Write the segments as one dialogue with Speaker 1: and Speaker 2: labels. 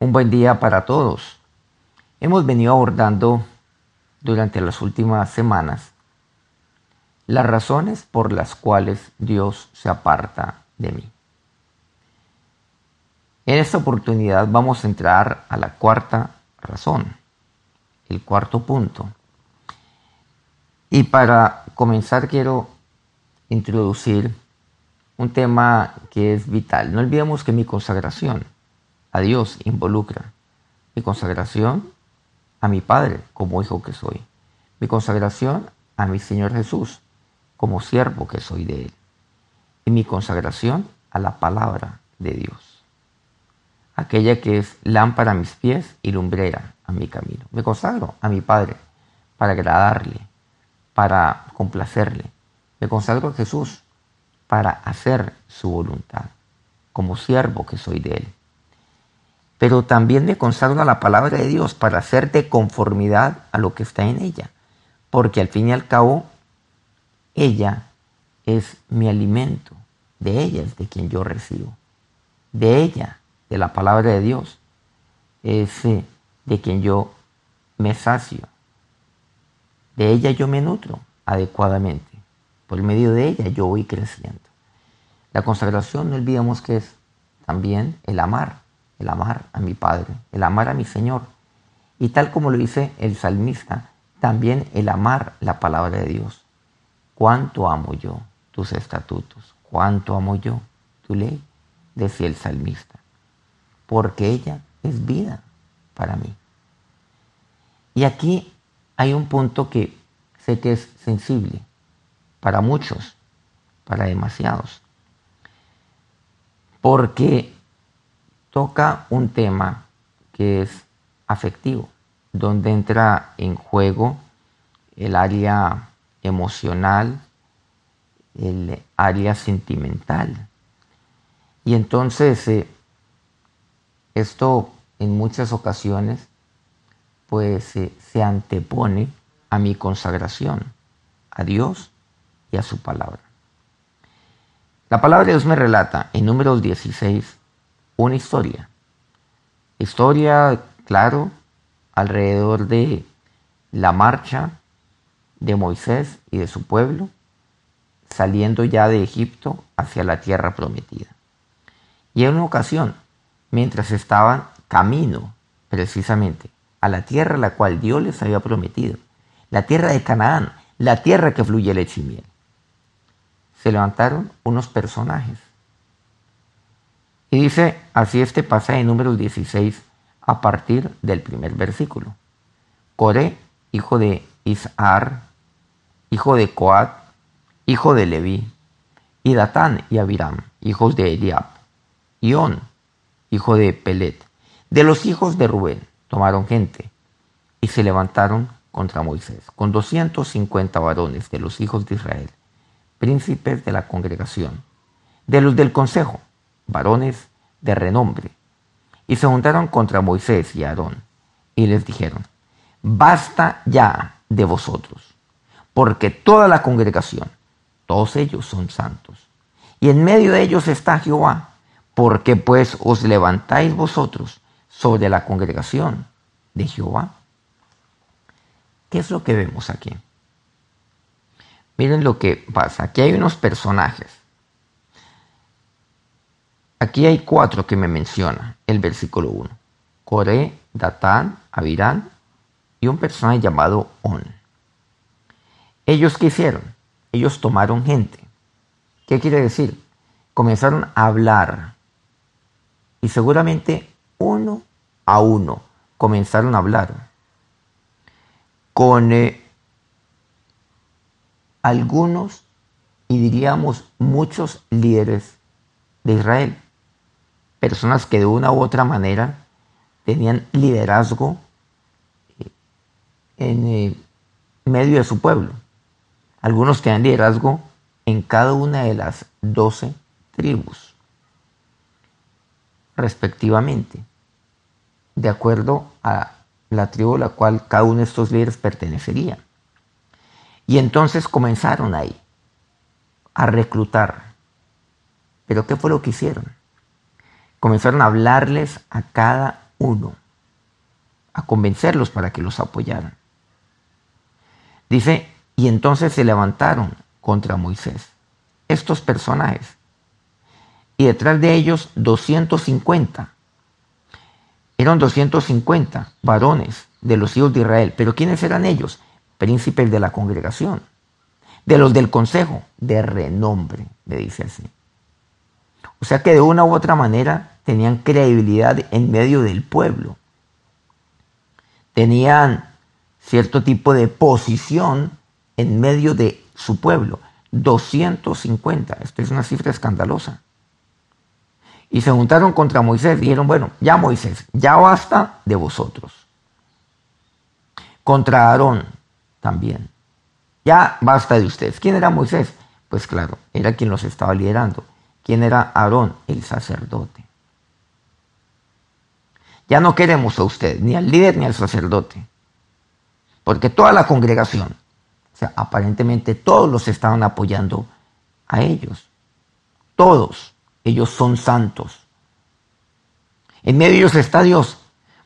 Speaker 1: Un buen día para todos. Hemos venido abordando durante las últimas semanas las razones por las cuales Dios se aparta de mí. En esta oportunidad vamos a entrar a la cuarta razón, el cuarto punto. Y para comenzar quiero introducir un tema que es vital. No olvidemos que mi consagración a Dios involucra mi consagración a mi Padre como hijo que soy, mi consagración a mi Señor Jesús como siervo que soy de Él y mi consagración a la palabra de Dios, aquella que es lámpara a mis pies y lumbrera a mi camino. Me consagro a mi Padre para agradarle, para complacerle. Me consagro a Jesús para hacer su voluntad, como siervo que soy de Él. Pero también me consagro a la palabra de Dios para hacer de conformidad a lo que está en ella, porque al fin y al cabo, ella es mi alimento, de ella es de quien yo recibo, de ella, de la palabra de Dios, es eh, de quien yo me sacio, de ella yo me nutro adecuadamente. Por medio de ella yo voy creciendo. La consagración, no olvidemos que es también el amar, el amar a mi Padre, el amar a mi Señor. Y tal como lo dice el salmista, también el amar la palabra de Dios. ¿Cuánto amo yo tus estatutos? ¿Cuánto amo yo tu ley? Decía el salmista. Porque ella es vida para mí. Y aquí hay un punto que sé que es sensible para muchos, para demasiados. Porque toca un tema que es afectivo, donde entra en juego el área emocional, el área sentimental. Y entonces eh, esto en muchas ocasiones pues eh, se antepone a mi consagración a Dios y a su palabra. La palabra de Dios me relata en números 16 una historia. Historia, claro, alrededor de la marcha de Moisés y de su pueblo saliendo ya de Egipto hacia la tierra prometida. Y en una ocasión, mientras estaban camino precisamente a la tierra la cual Dios les había prometido, la tierra de Canaán, la tierra que fluye leche y miel, se levantaron unos personajes. Y dice así este pasaje números 16 a partir del primer versículo. Coré, hijo de Isar, hijo de Coat, hijo de Leví, y Datán y Abiram, hijos de Eliab, y On, hijo de Pelet. De los hijos de Rubén tomaron gente y se levantaron contra Moisés, con 250 varones de los hijos de Israel, príncipes de la congregación, de los del consejo, varones de renombre, y se juntaron contra Moisés y Aarón, y les dijeron, basta ya de vosotros, porque toda la congregación, todos ellos son santos, y en medio de ellos está Jehová, porque pues os levantáis vosotros sobre la congregación de Jehová. ¿Qué es lo que vemos aquí? Miren lo que pasa. Aquí hay unos personajes. Aquí hay cuatro que me menciona el versículo 1. Coré, Datán, Abirán y un personaje llamado On. ¿Ellos qué hicieron? Ellos tomaron gente. ¿Qué quiere decir? Comenzaron a hablar. Y seguramente uno a uno comenzaron a hablar con eh, algunos y diríamos muchos líderes de Israel, personas que de una u otra manera tenían liderazgo eh, en eh, medio de su pueblo. Algunos tenían liderazgo en cada una de las doce tribus, respectivamente, de acuerdo a la tribu a la cual cada uno de estos líderes pertenecería. Y entonces comenzaron ahí a reclutar. ¿Pero qué fue lo que hicieron? Comenzaron a hablarles a cada uno, a convencerlos para que los apoyaran. Dice, y entonces se levantaron contra Moisés estos personajes. Y detrás de ellos 250. Eran 250 varones de los hijos de Israel. Pero ¿quiénes eran ellos? Príncipes de la congregación, de los del consejo, de renombre, le dice así. O sea que de una u otra manera tenían credibilidad en medio del pueblo. Tenían cierto tipo de posición en medio de su pueblo. 250, esto es una cifra escandalosa. Y se juntaron contra Moisés dijeron, bueno, ya Moisés, ya basta de vosotros. Contra Aarón también. Ya basta de ustedes. ¿Quién era Moisés? Pues claro, era quien los estaba liderando. ¿Quién era Aarón? El sacerdote. Ya no queremos a usted, ni al líder ni al sacerdote. Porque toda la congregación, o sea, aparentemente todos los estaban apoyando a ellos. Todos. Ellos son santos. En medio de ellos está Dios,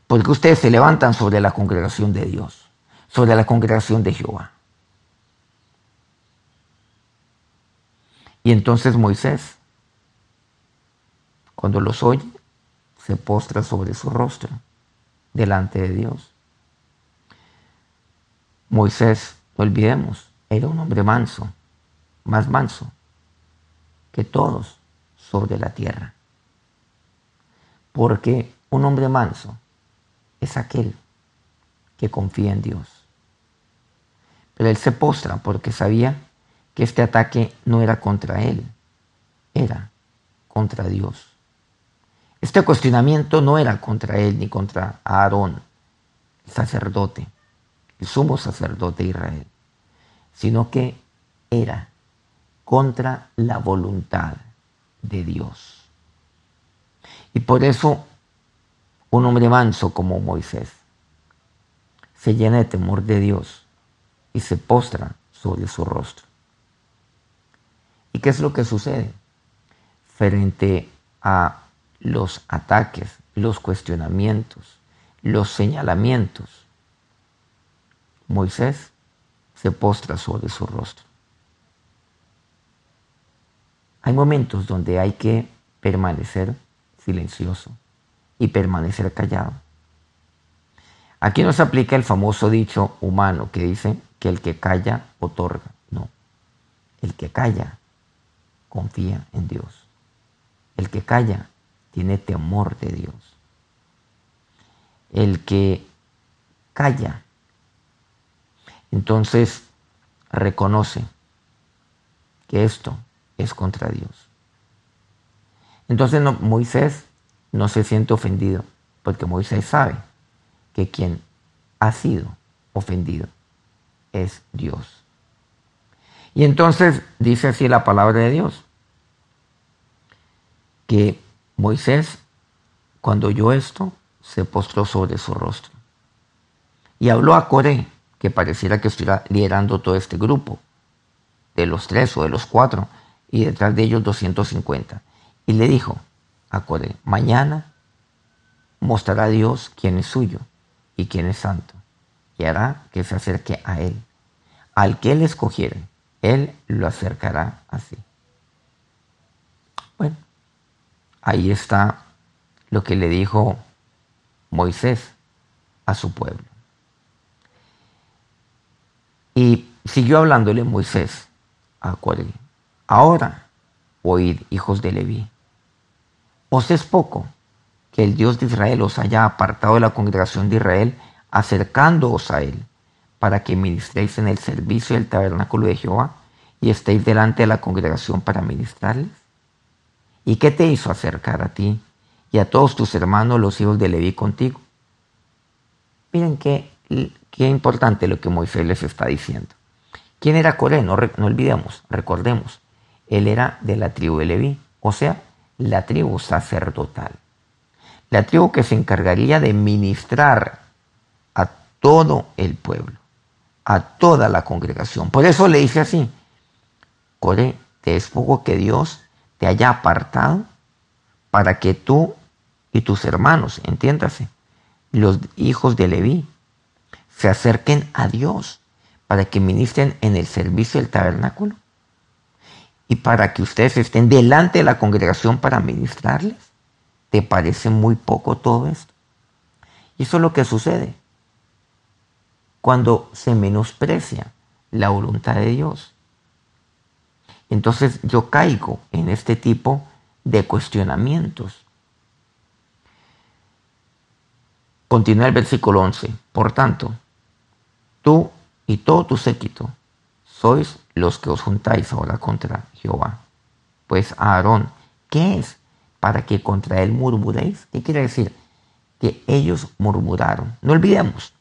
Speaker 1: porque ustedes se levantan sobre la congregación de Dios, sobre la congregación de Jehová. Y entonces Moisés, cuando los oye, se postra sobre su rostro delante de Dios. Moisés, no olvidemos, era un hombre manso, más manso que todos sobre la tierra. Porque un hombre manso es aquel que confía en Dios. Pero él se postra porque sabía que este ataque no era contra él, era contra Dios. Este cuestionamiento no era contra él ni contra Aarón, el sacerdote, el sumo sacerdote de Israel, sino que era contra la voluntad de Dios. Y por eso un hombre manso como Moisés se llena de temor de Dios y se postra sobre su rostro. ¿Y qué es lo que sucede? Frente a los ataques, los cuestionamientos, los señalamientos, Moisés se postra sobre su rostro. Hay momentos donde hay que permanecer silencioso y permanecer callado. Aquí no se aplica el famoso dicho humano que dice que el que calla otorga. No, el que calla confía en Dios. El que calla tiene temor de Dios. El que calla, entonces reconoce que esto es contra Dios. Entonces Moisés no se siente ofendido, porque Moisés sabe que quien ha sido ofendido es Dios. Y entonces dice así la palabra de Dios, que Moisés, cuando oyó esto, se postró sobre su rostro. Y habló a Coré, que pareciera que estuviera liderando todo este grupo, de los tres o de los cuatro, y detrás de ellos 250. Y le dijo a Coré, mañana mostrará a Dios quién es suyo y quién es santo, y hará que se acerque a él. Al que él escogiere, él lo acercará así. Bueno, Ahí está lo que le dijo Moisés a su pueblo. Y siguió hablándole Moisés a Coré. Ahora, oíd, hijos de Leví, os es poco que el Dios de Israel os haya apartado de la congregación de Israel, acercándoos a él, para que ministréis en el servicio del tabernáculo de Jehová y estéis delante de la congregación para ministrarles. ¿Y qué te hizo acercar a ti y a todos tus hermanos, los hijos de Leví, contigo? Miren qué, qué importante lo que Moisés les está diciendo. ¿Quién era Coré? No, no olvidemos, recordemos. Él era de la tribu de Leví, o sea, la tribu sacerdotal. La tribu que se encargaría de ministrar a todo el pueblo, a toda la congregación. Por eso le dice así, Coré, te es poco que Dios te haya apartado para que tú y tus hermanos, entiéndase, los hijos de Leví se acerquen a Dios para que ministren en el servicio del tabernáculo y para que ustedes estén delante de la congregación para ministrarles. ¿Te parece muy poco todo esto? Y eso es lo que sucede cuando se menosprecia la voluntad de Dios. Entonces yo caigo en este tipo de cuestionamientos. Continúa el versículo 11. Por tanto, tú y todo tu séquito sois los que os juntáis ahora contra Jehová. Pues Aarón, ¿qué es para que contra él murmuréis? ¿Qué quiere decir? Que ellos murmuraron. No olvidemos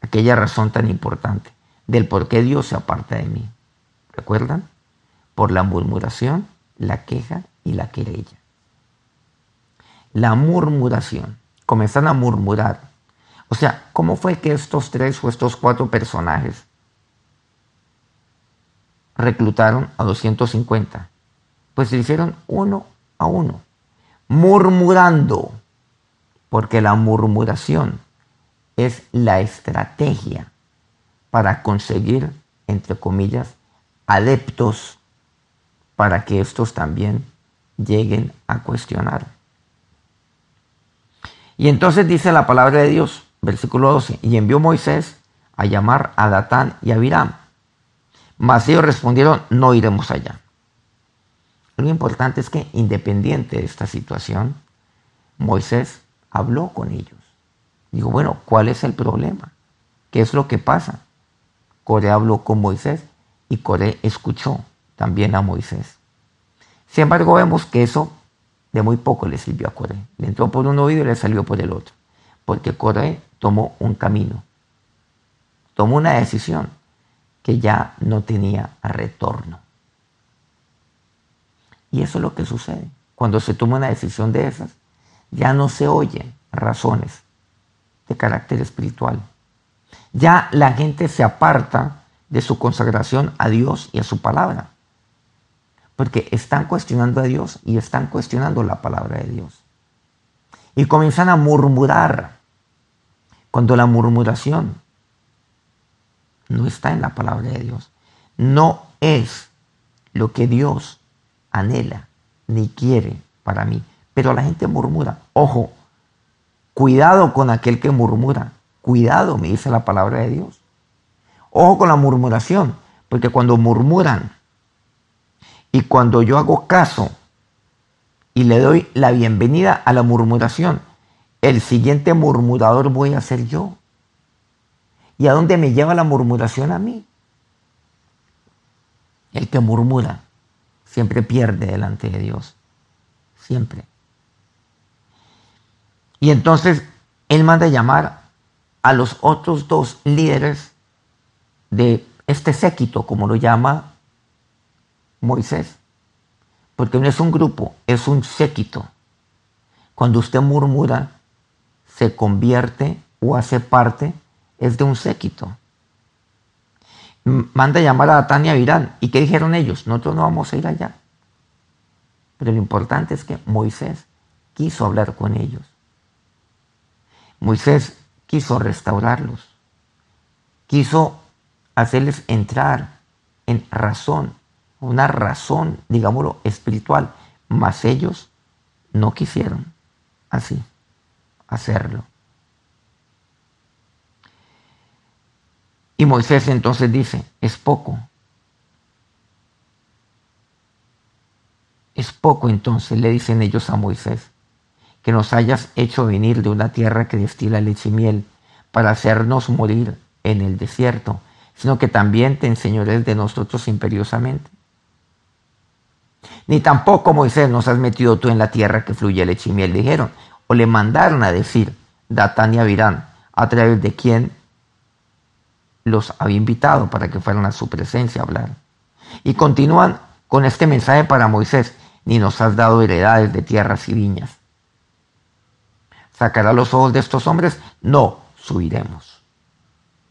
Speaker 1: aquella razón tan importante del por qué Dios se aparta de mí. ¿Recuerdan? Por la murmuración, la queja y la querella. La murmuración. Comenzaron a murmurar. O sea, ¿cómo fue que estos tres o estos cuatro personajes reclutaron a 250? Pues se hicieron uno a uno, murmurando, porque la murmuración es la estrategia para conseguir, entre comillas, adeptos para que estos también lleguen a cuestionar. Y entonces dice la palabra de Dios, versículo 12, y envió Moisés a llamar a Datán y a Abiram. Mas ellos respondieron, no iremos allá. Lo importante es que independiente de esta situación, Moisés habló con ellos. Digo, bueno, ¿cuál es el problema? ¿Qué es lo que pasa? Coré habló con Moisés y Coré escuchó también a Moisés. Sin embargo, vemos que eso de muy poco le sirvió a Coré. Le entró por un oído y le salió por el otro. Porque Coré tomó un camino, tomó una decisión que ya no tenía retorno. Y eso es lo que sucede. Cuando se toma una decisión de esas, ya no se oyen razones de carácter espiritual. Ya la gente se aparta de su consagración a Dios y a su palabra. Porque están cuestionando a Dios y están cuestionando la palabra de Dios. Y comienzan a murmurar. Cuando la murmuración no está en la palabra de Dios. No es lo que Dios anhela ni quiere para mí. Pero la gente murmura. Ojo, cuidado con aquel que murmura. Cuidado, me dice la palabra de Dios. Ojo con la murmuración, porque cuando murmuran y cuando yo hago caso y le doy la bienvenida a la murmuración, el siguiente murmurador voy a ser yo. ¿Y a dónde me lleva la murmuración a mí? El que murmura siempre pierde delante de Dios. Siempre. Y entonces él manda llamar a los otros dos líderes de este séquito, como lo llama Moisés. Porque no es un grupo, es un séquito. Cuando usted murmura, se convierte o hace parte, es de un séquito. Manda llamar a Tania Virán. ¿Y qué dijeron ellos? Nosotros no vamos a ir allá. Pero lo importante es que Moisés quiso hablar con ellos. Moisés quiso restaurarlos. Quiso hacerles entrar en razón, una razón, digámoslo, espiritual, mas ellos no quisieron así hacerlo. Y Moisés entonces dice, es poco. Es poco entonces, le dicen ellos a Moisés, que nos hayas hecho venir de una tierra que destila leche y miel para hacernos morir en el desierto sino que también te enseñores de nosotros imperiosamente. Ni tampoco, Moisés, nos has metido tú en la tierra que fluye leche y miel, dijeron. O le mandaron a decir, Datán y Abirán, a través de quien los había invitado para que fueran a su presencia a hablar. Y continúan con este mensaje para Moisés, ni nos has dado heredades de tierras y viñas. ¿Sacará los ojos de estos hombres? No, subiremos.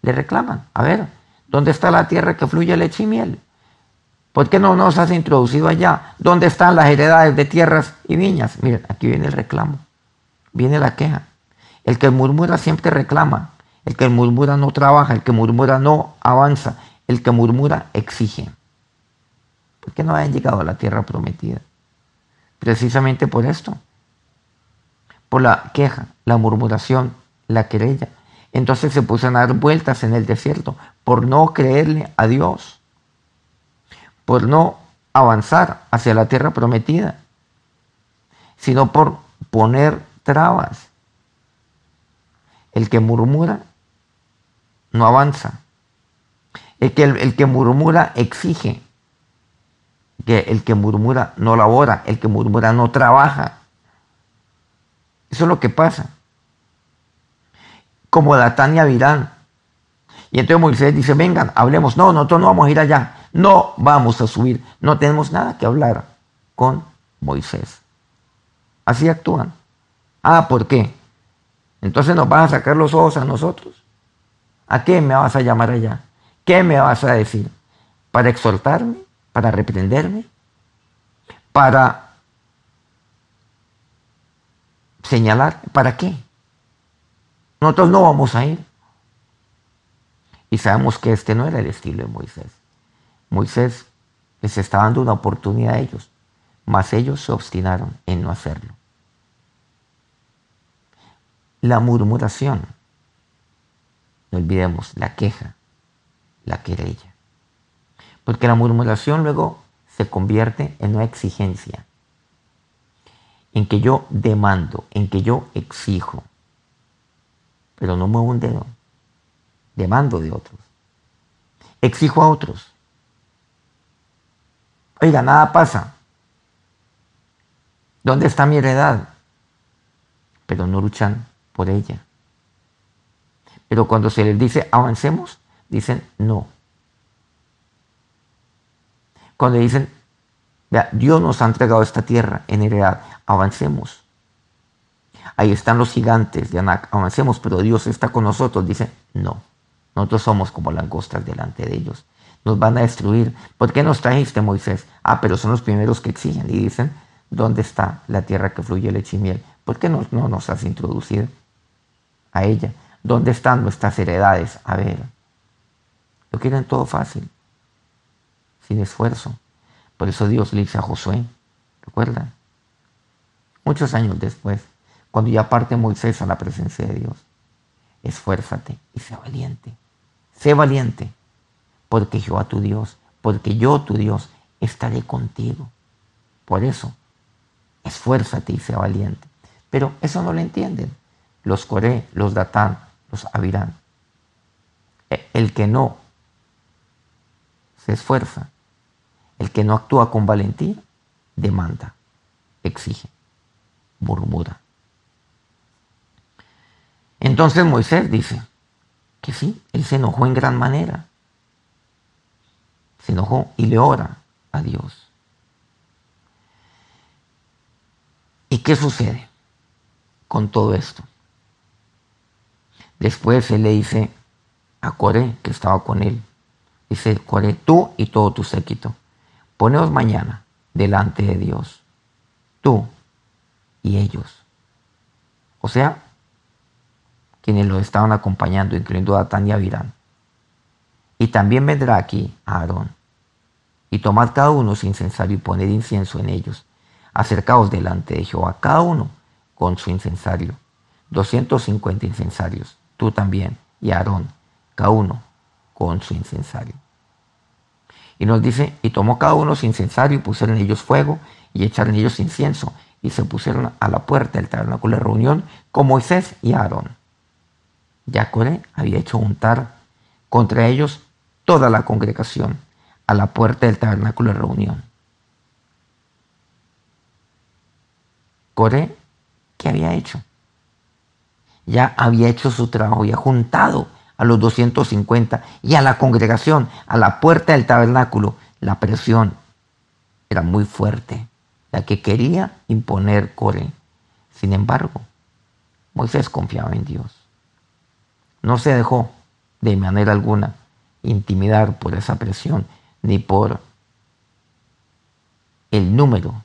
Speaker 1: Le reclaman, a ver, ¿Dónde está la tierra que fluye leche y miel? ¿Por qué no nos has introducido allá? ¿Dónde están las heredades de tierras y viñas? Miren, aquí viene el reclamo, viene la queja. El que murmura siempre reclama. El que murmura no trabaja. El que murmura no avanza. El que murmura exige. ¿Por qué no habían llegado a la tierra prometida? Precisamente por esto. Por la queja, la murmuración, la querella. Entonces se pusieron a dar vueltas en el desierto por no creerle a Dios, por no avanzar hacia la tierra prometida, sino por poner trabas. El que murmura no avanza. El que, el, que murmura exige. Que el que murmura no labora. El que murmura no trabaja. Eso es lo que pasa. Como Tania Virán. Y entonces Moisés dice, vengan, hablemos. No, nosotros no vamos a ir allá. No vamos a subir. No tenemos nada que hablar con Moisés. Así actúan. Ah, ¿por qué? Entonces nos vas a sacar los ojos a nosotros. ¿A qué me vas a llamar allá? ¿Qué me vas a decir? ¿Para exhortarme? ¿Para reprenderme? ¿Para señalar? ¿Para qué? Nosotros no vamos a ir. Y sabemos que este no era el estilo de Moisés. Moisés les está dando una oportunidad a ellos, mas ellos se obstinaron en no hacerlo. La murmuración, no olvidemos, la queja, la querella. Porque la murmuración luego se convierte en una exigencia, en que yo demando, en que yo exijo, pero no muevo un dedo, demando de otros, exijo a otros. Oiga, nada pasa. ¿Dónde está mi heredad? Pero no luchan por ella. Pero cuando se les dice avancemos, dicen no. Cuando dicen, vea, Dios nos ha entregado esta tierra en heredad, avancemos. Ahí están los gigantes de Anak, avancemos, pero Dios está con nosotros, dicen no. Nosotros somos como langostas delante de ellos. Nos van a destruir. ¿Por qué nos trajiste, Moisés? Ah, pero son los primeros que exigen y dicen, ¿dónde está la tierra que fluye leche y miel? ¿Por qué no, no nos has introducido? a ella. ¿Dónde están nuestras heredades? A ver. Lo quieren todo fácil, sin esfuerzo. Por eso Dios le dice a Josué, ¿recuerdan? Muchos años después, cuando ya parte Moisés a la presencia de Dios, esfuérzate y sé valiente. Sé valiente, porque Jehová tu Dios, porque yo tu Dios estaré contigo. Por eso, esfuérzate y sé valiente. Pero eso no lo entienden los Coré, los Datán, los Avirán. E, el que no se esfuerza, el que no actúa con valentía, demanda, exige, murmura. Entonces Moisés dice que sí, él se enojó en gran manera. Se enojó y le ora a Dios. ¿Y qué sucede con todo esto? Después él le dice a Coré, que estaba con él, dice, Coré, tú y todo tu séquito, poneos mañana delante de Dios, tú y ellos. O sea, quienes lo estaban acompañando, incluyendo a Datán y. Y también vendrá aquí Aarón. Y tomad cada uno su incensario y poned incienso en ellos. Acercaos delante de Jehová, cada uno con su incensario. 250 incensarios tú también, y Aarón, cada uno con su incensario. Y nos dice, y tomó cada uno su incensario y pusieron ellos fuego y echaron ellos incienso y se pusieron a la puerta del tabernáculo de reunión con Moisés y Aarón. Ya Coré había hecho untar contra ellos toda la congregación a la puerta del tabernáculo de reunión. Coré, ¿qué había hecho? ya había hecho su trabajo, y ha juntado a los 250 y a la congregación, a la puerta del tabernáculo. La presión era muy fuerte, la que quería imponer Core. Sin embargo, Moisés confiaba en Dios. No se dejó de manera alguna intimidar por esa presión ni por el número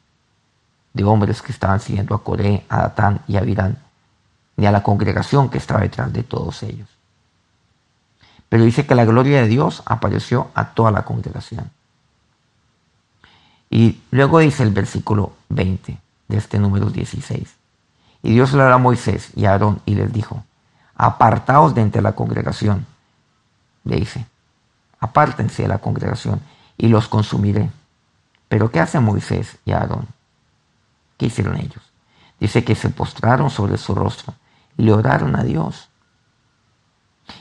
Speaker 1: de hombres que estaban siguiendo a Coré, a Datán y a Virán ni a la congregación que estaba detrás de todos ellos. Pero dice que la gloria de Dios apareció a toda la congregación. Y luego dice el versículo 20 de este número 16. Y Dios le habló a Moisés y a Aarón y les dijo, apartaos de entre la congregación. Le dice, apártense de la congregación y los consumiré. Pero ¿qué hacen Moisés y Aarón? ¿Qué hicieron ellos? Dice que se postraron sobre su rostro y le oraron a Dios.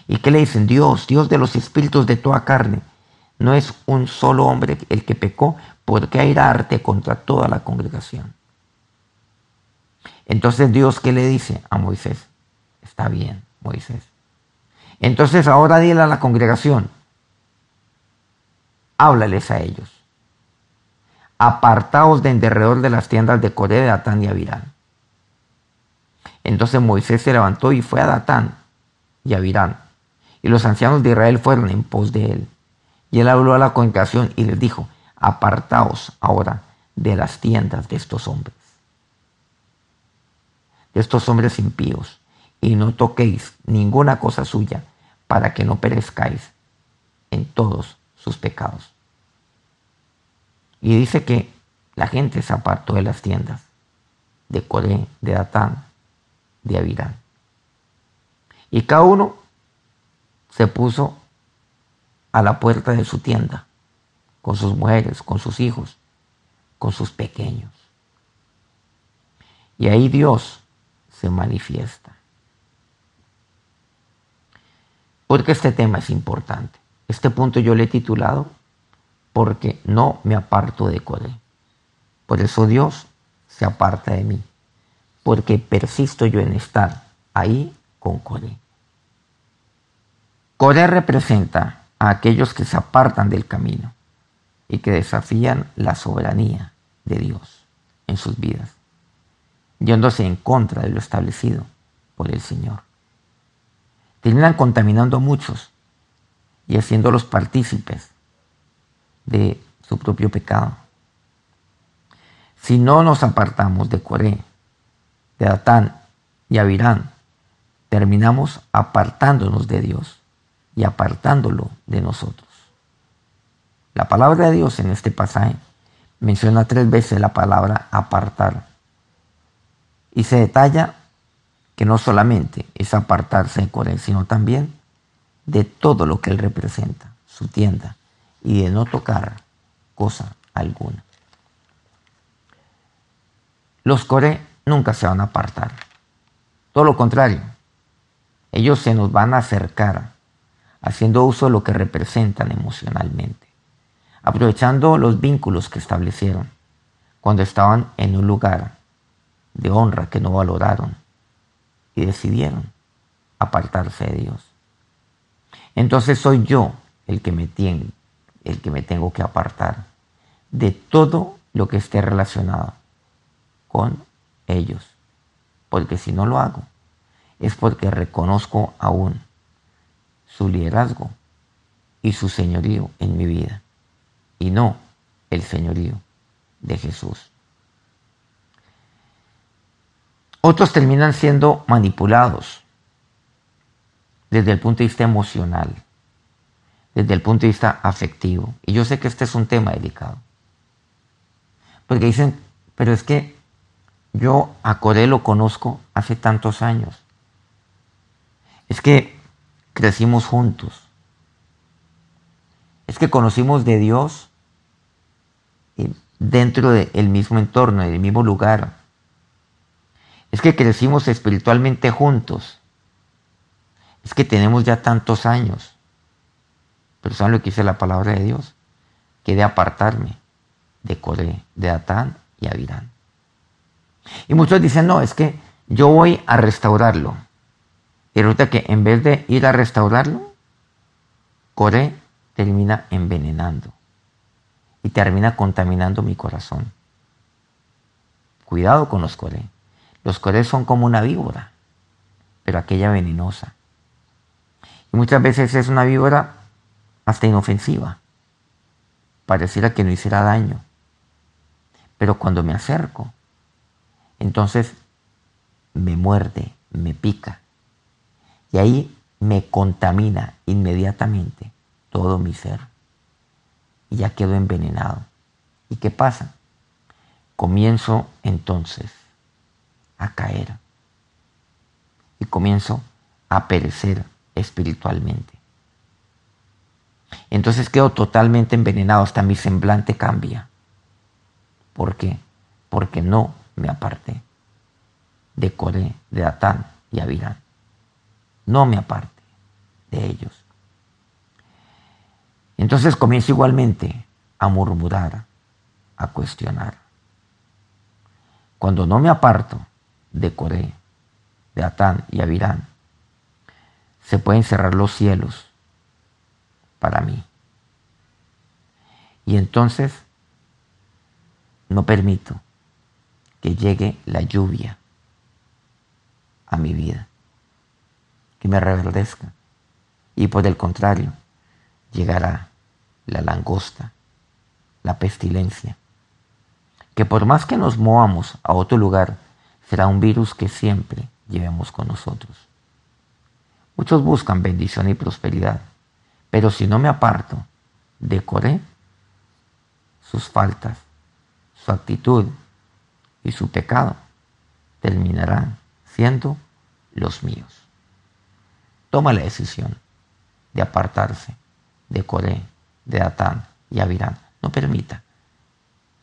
Speaker 1: ¿Y qué le dicen? Dios, Dios de los espíritus de toda carne, no es un solo hombre el que pecó, ¿por qué airarte contra toda la congregación? Entonces Dios, ¿qué le dice a Moisés? Está bien, Moisés. Entonces ahora dile a la congregación, háblales a ellos. Apartaos de en derredor de las tiendas de Coré, de Atán y Avirán. Entonces Moisés se levantó y fue a Datán y a Virán. Y los ancianos de Israel fueron en pos de él. Y él habló a la congregación y les dijo, apartaos ahora de las tiendas de estos hombres, de estos hombres impíos, y no toquéis ninguna cosa suya, para que no perezcáis en todos sus pecados. Y dice que la gente se apartó de las tiendas de Coré, de Datán, de Avirán. Y cada uno se puso a la puerta de su tienda, con sus mujeres, con sus hijos, con sus pequeños. Y ahí Dios se manifiesta. Porque este tema es importante. Este punto yo le he titulado porque no me aparto de Coré. Por eso Dios se aparta de mí, porque persisto yo en estar ahí con Coré. Coré representa a aquellos que se apartan del camino y que desafían la soberanía de Dios en sus vidas, yéndose en contra de lo establecido por el Señor. Terminan contaminando a muchos y haciéndolos partícipes de su propio pecado. Si no nos apartamos de Coré, de Datán y Abirán, terminamos apartándonos de Dios y apartándolo de nosotros. La palabra de Dios en este pasaje menciona tres veces la palabra apartar y se detalla que no solamente es apartarse de Coré, sino también de todo lo que él representa, su tienda, y de no tocar cosa alguna. Los Coré nunca se van a apartar. Todo lo contrario, ellos se nos van a acercar haciendo uso de lo que representan emocionalmente, aprovechando los vínculos que establecieron cuando estaban en un lugar de honra que no valoraron y decidieron apartarse de Dios. Entonces soy yo el que me tiene, el que me tengo que apartar de todo lo que esté relacionado con ellos. Porque si no lo hago, es porque reconozco aún su liderazgo y su señorío en mi vida, y no el señorío de Jesús. Otros terminan siendo manipulados desde el punto de vista emocional, desde el punto de vista afectivo. Y yo sé que este es un tema delicado. Porque dicen, pero es que yo a Coré lo conozco hace tantos años. Es que crecimos juntos. Es que conocimos de Dios dentro del mismo entorno, del mismo lugar. Es que crecimos espiritualmente juntos. Es que tenemos ya tantos años. Pero ¿saben lo que dice la palabra de Dios? Que de apartarme de Coré, de Atán y Abirán. Y muchos dicen, no, es que yo voy a restaurarlo. Y resulta que en vez de ir a restaurarlo, Coré termina envenenando y termina contaminando mi corazón. Cuidado con los Coré. Los Coré son como una víbora, pero aquella venenosa. Muchas veces es una víbora hasta inofensiva. Pareciera que no hiciera daño. Pero cuando me acerco, entonces me muerde, me pica. Y ahí me contamina inmediatamente todo mi ser. Y ya quedo envenenado. ¿Y qué pasa? Comienzo entonces a caer. Y comienzo a perecer espiritualmente. Entonces quedo totalmente envenenado, hasta mi semblante cambia. ¿Por qué? Porque no me aparté de Coré, de Atán y Abirán. No me aparte de ellos. Entonces comienzo igualmente a murmurar, a cuestionar. Cuando no me aparto de Coré, de Atán y Abirán, se pueden cerrar los cielos para mí. Y entonces no permito que llegue la lluvia a mi vida, que me reverdezca. Y por el contrario, llegará la langosta, la pestilencia, que por más que nos movamos a otro lugar, será un virus que siempre llevemos con nosotros. Muchos buscan bendición y prosperidad, pero si no me aparto de Coré, sus faltas, su actitud y su pecado terminarán siendo los míos. Toma la decisión de apartarse de Coré, de Atán y Abirán. No permita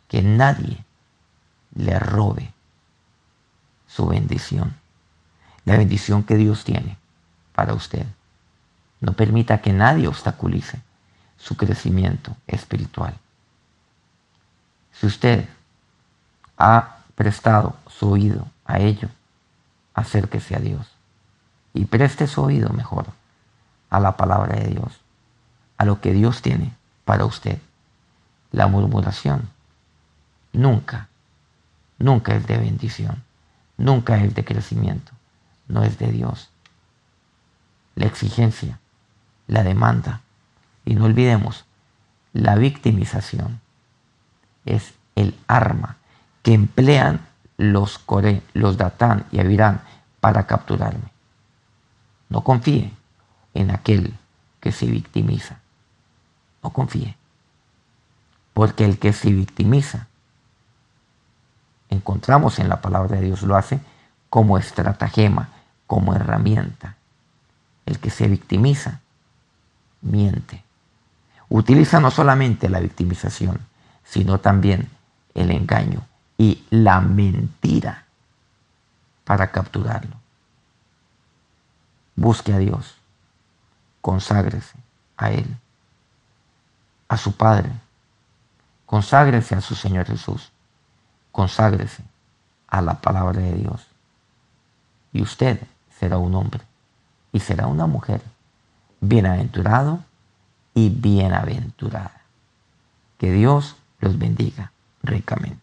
Speaker 1: que nadie le robe su bendición, la bendición que Dios tiene para usted. No permita que nadie obstaculice su crecimiento espiritual. Si usted ha prestado su oído a ello, acérquese a Dios y preste su oído mejor a la palabra de Dios, a lo que Dios tiene para usted. La murmuración nunca, nunca es de bendición, nunca es de crecimiento, no es de Dios. La exigencia, la demanda y no olvidemos, la victimización es el arma que emplean los Coré, los Datán y Abirán para capturarme. No confíe en aquel que se victimiza. No confíe. Porque el que se victimiza, encontramos en la palabra de Dios, lo hace como estratagema, como herramienta. El que se victimiza, miente. Utiliza no solamente la victimización, sino también el engaño y la mentira para capturarlo. Busque a Dios, conságrese a Él, a su Padre, conságrese a su Señor Jesús, conságrese a la palabra de Dios. Y usted será un hombre y será una mujer bienaventurado y bienaventurada. Que Dios los bendiga ricamente.